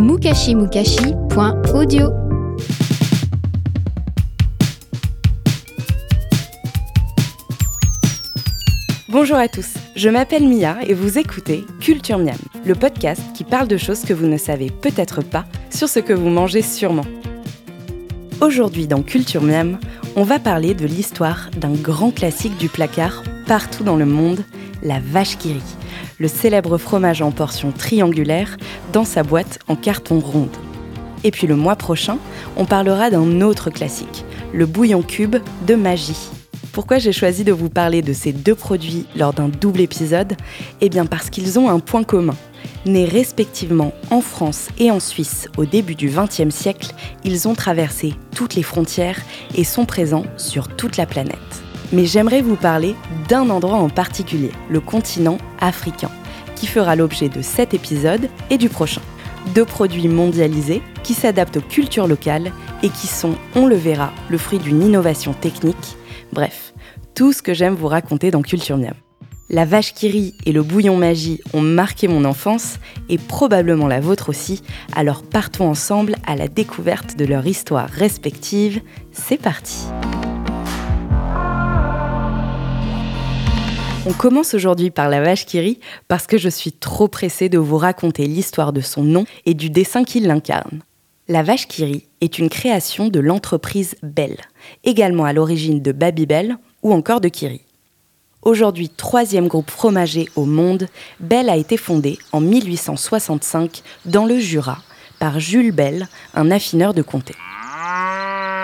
mukashimukashi.audio. Bonjour à tous, je m'appelle Mia et vous écoutez Culture Miam, le podcast qui parle de choses que vous ne savez peut-être pas sur ce que vous mangez sûrement. Aujourd'hui dans Culture Miam, on va parler de l'histoire d'un grand classique du placard partout dans le monde, la vache qui rit, le célèbre fromage en portion triangulaire dans sa boîte en carton ronde. Et puis le mois prochain, on parlera d'un autre classique, le bouillon cube de magie. Pourquoi j'ai choisi de vous parler de ces deux produits lors d'un double épisode? Eh bien parce qu'ils ont un point commun. Nés respectivement en France et en Suisse au début du XXe siècle, ils ont traversé toutes les frontières et sont présents sur toute la planète. Mais j'aimerais vous parler d'un endroit en particulier, le continent africain, qui fera l'objet de cet épisode et du prochain. Deux produits mondialisés qui s'adaptent aux cultures locales et qui sont, on le verra, le fruit d'une innovation technique. Bref, tout ce que j'aime vous raconter dans Culture. La vache qui rit et le bouillon magie ont marqué mon enfance et probablement la vôtre aussi, alors partons ensemble à la découverte de leur histoire respective. C'est parti On commence aujourd'hui par la vache qui rit parce que je suis trop pressée de vous raconter l'histoire de son nom et du dessin qui l'incarne. La vache qui rit est une création de l'entreprise Bell, également à l'origine de Babybel ou encore de Kiri. Aujourd'hui troisième groupe fromager au monde, Bell a été fondée en 1865 dans le Jura par Jules Bell, un affineur de comté.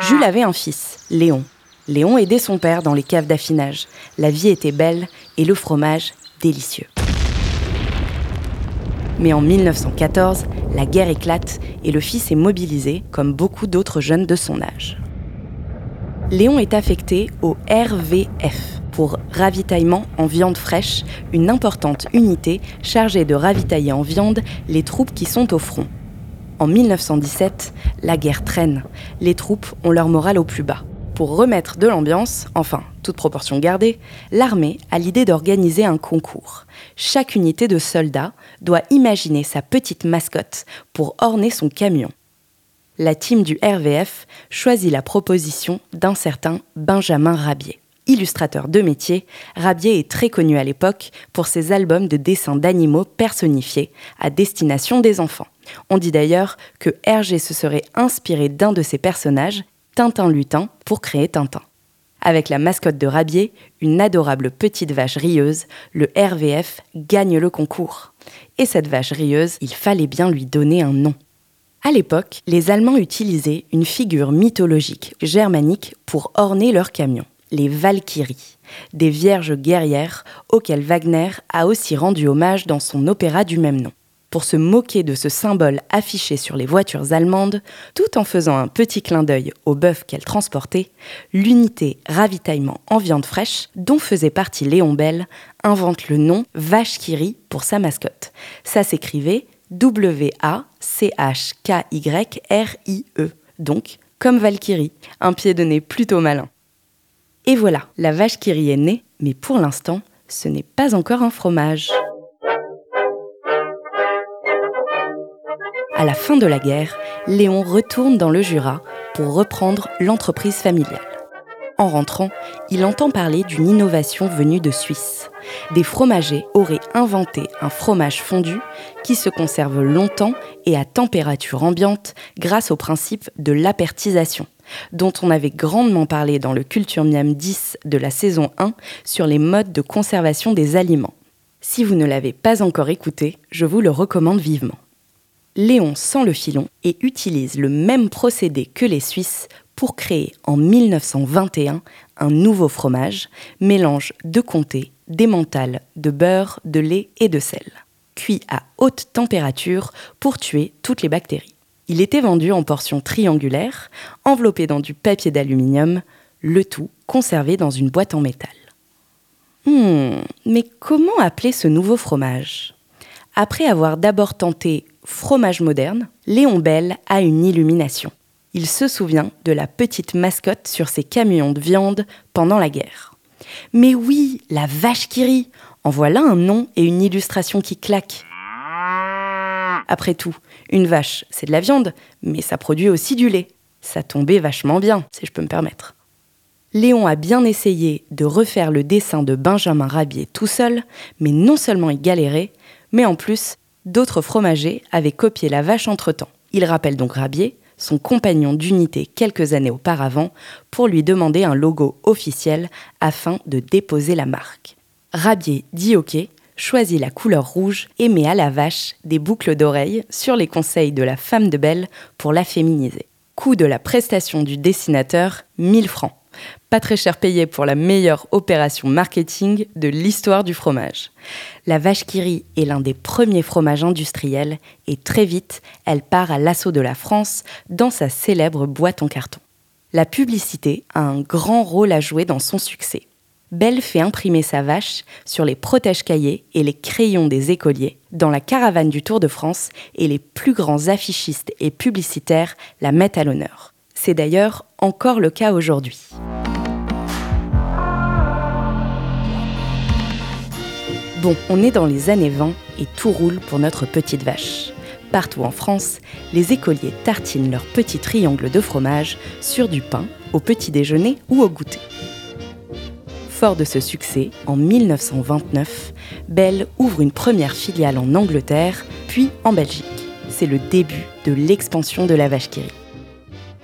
Jules avait un fils, Léon, Léon aidait son père dans les caves d'affinage. La vie était belle et le fromage délicieux. Mais en 1914, la guerre éclate et le fils est mobilisé comme beaucoup d'autres jeunes de son âge. Léon est affecté au RVF pour ravitaillement en viande fraîche, une importante unité chargée de ravitailler en viande les troupes qui sont au front. En 1917, la guerre traîne. Les troupes ont leur morale au plus bas. Pour remettre de l'ambiance, enfin, toute proportion gardée, l'armée a l'idée d'organiser un concours. Chaque unité de soldats doit imaginer sa petite mascotte pour orner son camion. La team du RVF choisit la proposition d'un certain Benjamin Rabier. Illustrateur de métier, Rabier est très connu à l'époque pour ses albums de dessins d'animaux personnifiés à destination des enfants. On dit d'ailleurs que Hergé se serait inspiré d'un de ses personnages Tintin Lutin pour créer Tintin. Avec la mascotte de Rabier, une adorable petite vache rieuse, le RVF gagne le concours. Et cette vache rieuse, il fallait bien lui donner un nom. À l'époque, les Allemands utilisaient une figure mythologique germanique pour orner leur camion, les Valkyries, des vierges guerrières auxquelles Wagner a aussi rendu hommage dans son opéra du même nom pour se moquer de ce symbole affiché sur les voitures allemandes, tout en faisant un petit clin d'œil au bœuf qu'elles transportaient, l'unité ravitaillement en viande fraîche, dont faisait partie Léon Bell, invente le nom Vache qui rit pour sa mascotte. Ça s'écrivait W-A-C-H-K-Y-R-I-E, donc comme Valkyrie, un pied de nez plutôt malin. Et voilà, la vache qui est née, mais pour l'instant, ce n'est pas encore un fromage. À la fin de la guerre, Léon retourne dans le Jura pour reprendre l'entreprise familiale. En rentrant, il entend parler d'une innovation venue de Suisse. Des fromagers auraient inventé un fromage fondu qui se conserve longtemps et à température ambiante grâce au principe de l'apertisation, dont on avait grandement parlé dans le Culture Miam 10 de la saison 1 sur les modes de conservation des aliments. Si vous ne l'avez pas encore écouté, je vous le recommande vivement. Léon sent le filon et utilise le même procédé que les Suisses pour créer en 1921 un nouveau fromage, mélange de comté, d'émental, de beurre, de lait et de sel, cuit à haute température pour tuer toutes les bactéries. Il était vendu en portions triangulaires, enveloppé dans du papier d'aluminium, le tout conservé dans une boîte en métal. Hmm, mais comment appeler ce nouveau fromage? Après avoir d'abord tenté fromage moderne, Léon Bell a une illumination. Il se souvient de la petite mascotte sur ses camions de viande pendant la guerre. Mais oui, la vache qui rit En voilà un nom et une illustration qui claquent. Après tout, Une vache, c'est de la viande, mais ça produit aussi du lait. Ça tombait vachement bien, si je peux me permettre. Léon a bien essayé de refaire le dessin de Benjamin Rabier tout seul, mais non seulement il galérait, mais en plus, d'autres fromagers avaient copié la vache entre-temps. Il rappelle donc Rabier, son compagnon d'unité quelques années auparavant, pour lui demander un logo officiel afin de déposer la marque. Rabier dit OK, choisit la couleur rouge et met à la vache des boucles d'oreilles sur les conseils de la femme de Belle pour la féminiser. Coût de la prestation du dessinateur, 1000 francs. Pas très cher payé pour la meilleure opération marketing de l'histoire du fromage. La vache qui est l'un des premiers fromages industriels et très vite, elle part à l'assaut de la France dans sa célèbre boîte en carton. La publicité a un grand rôle à jouer dans son succès. Belle fait imprimer sa vache sur les protège-cahiers et les crayons des écoliers dans la caravane du Tour de France et les plus grands affichistes et publicitaires la mettent à l'honneur. C'est d'ailleurs encore le cas aujourd'hui. Bon, on est dans les années 20 et tout roule pour notre petite vache. Partout en France, les écoliers tartinent leur petit triangle de fromage sur du pain, au petit déjeuner ou au goûter. Fort de ce succès, en 1929, Bell ouvre une première filiale en Angleterre, puis en Belgique. C'est le début de l'expansion de la vache qui.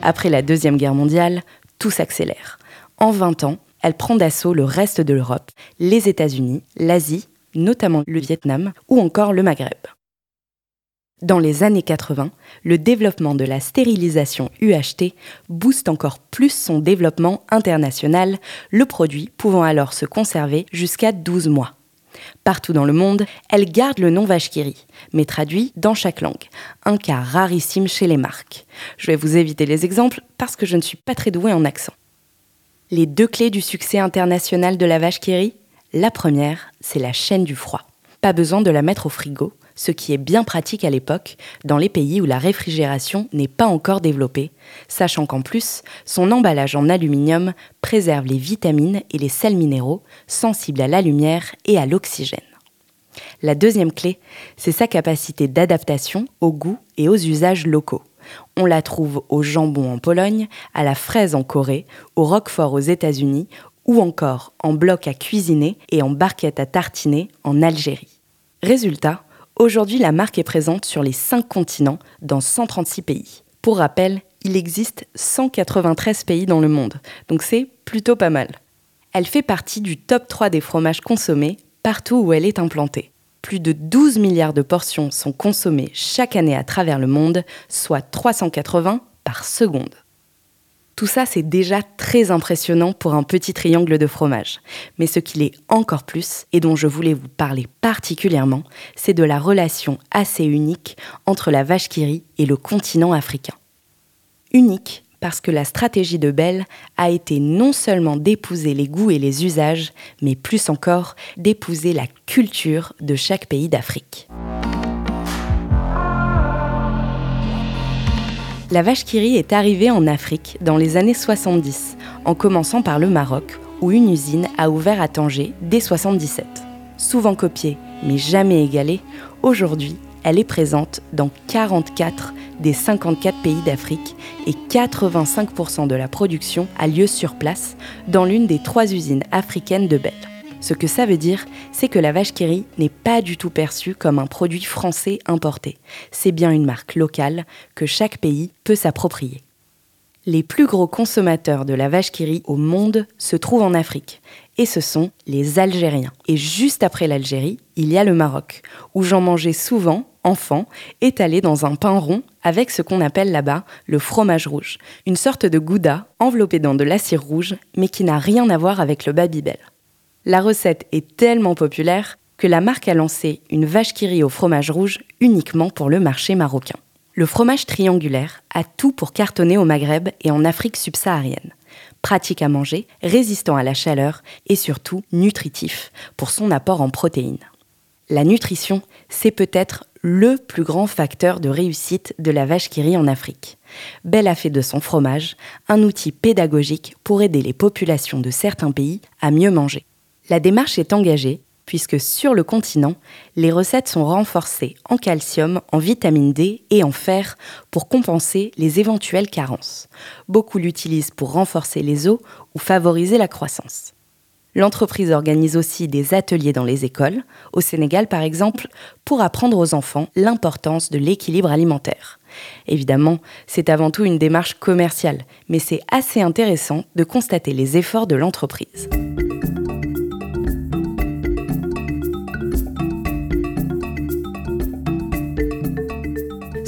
Après la Deuxième Guerre mondiale, tout s'accélère. En 20 ans, elle prend d'assaut le reste de l'Europe, les États-Unis, l'Asie, notamment le Vietnam ou encore le Maghreb. Dans les années 80, le développement de la stérilisation UHT booste encore plus son développement international, le produit pouvant alors se conserver jusqu'à 12 mois. Partout dans le monde, elle garde le nom Vachkiri, mais traduit dans chaque langue, un cas rarissime chez les marques. Je vais vous éviter les exemples parce que je ne suis pas très douée en accent. Les deux clés du succès international de la Vachkiri La première, c'est la chaîne du froid. Pas besoin de la mettre au frigo, ce qui est bien pratique à l'époque dans les pays où la réfrigération n'est pas encore développée, sachant qu'en plus, son emballage en aluminium préserve les vitamines et les sels minéraux sensibles à la lumière et à l'oxygène. La deuxième clé, c'est sa capacité d'adaptation au goût et aux usages locaux. On la trouve au jambon en Pologne, à la fraise en Corée, au roquefort aux États-Unis ou encore en bloc à cuisiner et en barquette à tartiner en Algérie. Résultat, Aujourd'hui, la marque est présente sur les 5 continents, dans 136 pays. Pour rappel, il existe 193 pays dans le monde, donc c'est plutôt pas mal. Elle fait partie du top 3 des fromages consommés partout où elle est implantée. Plus de 12 milliards de portions sont consommées chaque année à travers le monde, soit 380 par seconde. Tout ça, c'est déjà très impressionnant pour un petit triangle de fromage. Mais ce qu'il est encore plus, et dont je voulais vous parler particulièrement, c'est de la relation assez unique entre la vache qui et le continent africain. Unique parce que la stratégie de Bell a été non seulement d'épouser les goûts et les usages, mais plus encore d'épouser la culture de chaque pays d'Afrique. La vache qui est arrivée en Afrique dans les années 70, en commençant par le Maroc, où une usine a ouvert à Tanger dès 77. Souvent copiée, mais jamais égalée, aujourd'hui, elle est présente dans 44 des 54 pays d'Afrique et 85% de la production a lieu sur place dans l'une des trois usines africaines de Belle. Ce que ça veut dire, c'est que la vache qui n'est pas du tout perçue comme un produit français importé. C'est bien une marque locale que chaque pays peut s'approprier. Les plus gros consommateurs de la vache qui au monde se trouvent en Afrique, et ce sont les Algériens. Et juste après l'Algérie, il y a le Maroc, où j'en mangeais souvent, enfant, étalé dans un pain rond avec ce qu'on appelle là-bas le fromage rouge, une sorte de gouda enveloppé dans de la cire rouge, mais qui n'a rien à voir avec le babybel. La recette est tellement populaire que la marque a lancé une vache qui au fromage rouge uniquement pour le marché marocain. Le fromage triangulaire a tout pour cartonner au Maghreb et en Afrique subsaharienne. Pratique à manger, résistant à la chaleur et surtout nutritif pour son apport en protéines. La nutrition, c'est peut-être le plus grand facteur de réussite de la vache qui en Afrique. Belle a fait de son fromage un outil pédagogique pour aider les populations de certains pays à mieux manger. La démarche est engagée puisque sur le continent, les recettes sont renforcées en calcium, en vitamine D et en fer pour compenser les éventuelles carences. Beaucoup l'utilisent pour renforcer les os ou favoriser la croissance. L'entreprise organise aussi des ateliers dans les écoles, au Sénégal par exemple, pour apprendre aux enfants l'importance de l'équilibre alimentaire. Évidemment, c'est avant tout une démarche commerciale, mais c'est assez intéressant de constater les efforts de l'entreprise.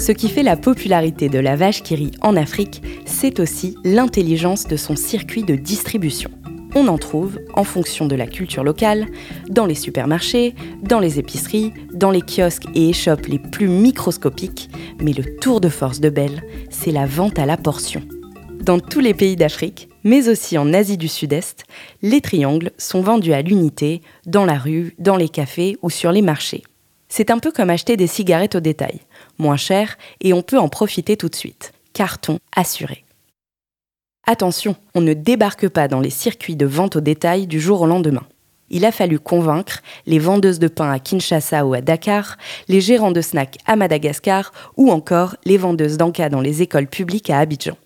Ce qui fait la popularité de la vache qui rit en Afrique, c'est aussi l'intelligence de son circuit de distribution. On en trouve, en fonction de la culture locale, dans les supermarchés, dans les épiceries, dans les kiosques et échoppes les plus microscopiques, mais le tour de force de Belle, c'est la vente à la portion. Dans tous les pays d'Afrique, mais aussi en Asie du Sud-Est, les triangles sont vendus à l'unité, dans la rue, dans les cafés ou sur les marchés. C'est un peu comme acheter des cigarettes au détail moins cher et on peut en profiter tout de suite. Carton assuré. Attention, on ne débarque pas dans les circuits de vente au détail du jour au lendemain. Il a fallu convaincre les vendeuses de pain à Kinshasa ou à Dakar, les gérants de snacks à Madagascar ou encore les vendeuses d'encas dans les écoles publiques à Abidjan.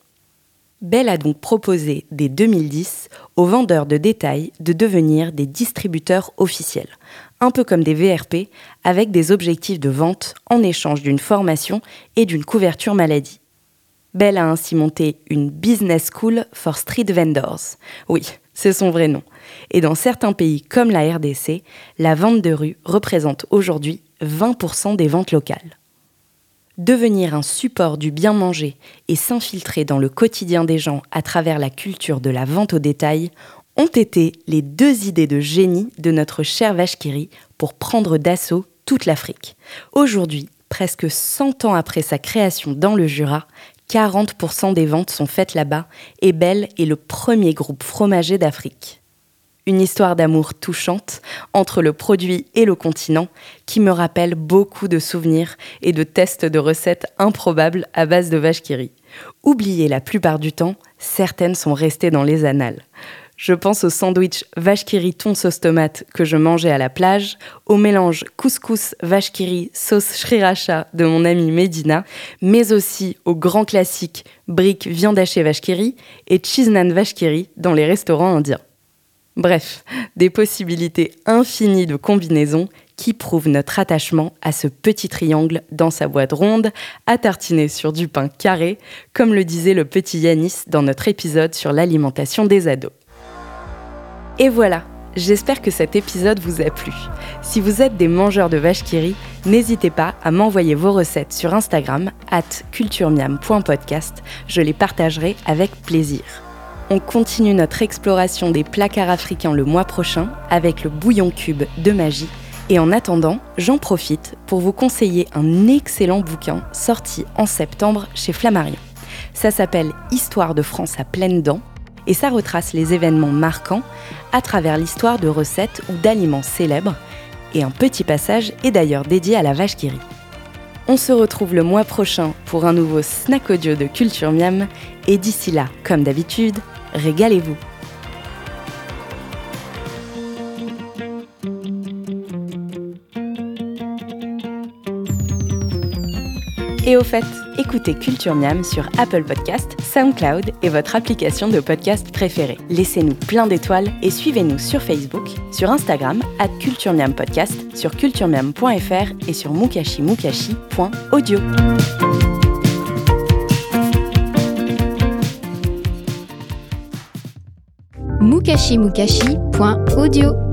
Bell a donc proposé dès 2010 aux vendeurs de détail de devenir des distributeurs officiels, un peu comme des VRP, avec des objectifs de vente en échange d'une formation et d'une couverture maladie. Bell a ainsi monté une Business School for Street Vendors. Oui, c'est son vrai nom. Et dans certains pays comme la RDC, la vente de rue représente aujourd'hui 20% des ventes locales. Devenir un support du bien manger et s'infiltrer dans le quotidien des gens à travers la culture de la vente au détail ont été les deux idées de génie de notre cher Vachkiri pour prendre d'assaut toute l'Afrique. Aujourd'hui, presque 100 ans après sa création dans le Jura, 40% des ventes sont faites là-bas et Belle est le premier groupe fromager d'Afrique. Une histoire d'amour touchante entre le produit et le continent qui me rappelle beaucoup de souvenirs et de tests de recettes improbables à base de vache Oubliées la plupart du temps, certaines sont restées dans les annales. Je pense au sandwich vache qui thon sauce tomate que je mangeais à la plage, au mélange couscous vache sauce sriracha de mon amie Medina, mais aussi au grand classique brique viande hachée et cheese naan vache dans les restaurants indiens. Bref, des possibilités infinies de combinaisons qui prouvent notre attachement à ce petit triangle dans sa boîte ronde, à tartiner sur du pain carré, comme le disait le petit Yanis dans notre épisode sur l'alimentation des ados. Et voilà, j'espère que cet épisode vous a plu. Si vous êtes des mangeurs de vaches qui n'hésitez pas à m'envoyer vos recettes sur Instagram, at culturemiam.podcast. Je les partagerai avec plaisir. On continue notre exploration des placards africains le mois prochain avec le bouillon cube de magie. Et en attendant, j'en profite pour vous conseiller un excellent bouquin sorti en septembre chez Flammarion. Ça s'appelle Histoire de France à pleines dents et ça retrace les événements marquants à travers l'histoire de recettes ou d'aliments célèbres. Et un petit passage est d'ailleurs dédié à la vache qui rit. On se retrouve le mois prochain pour un nouveau snack audio de Culture Miam. Et d'ici là, comme d'habitude, régalez-vous. Et au fait, écoutez Culture Miam sur Apple Podcast, SoundCloud et votre application de podcast préférée. Laissez-nous plein d'étoiles et suivez-nous sur Facebook, sur Instagram, at Culture Miam Podcast, sur culturemiam.fr et sur mukashimukashi.audio. mukashimukashi.audio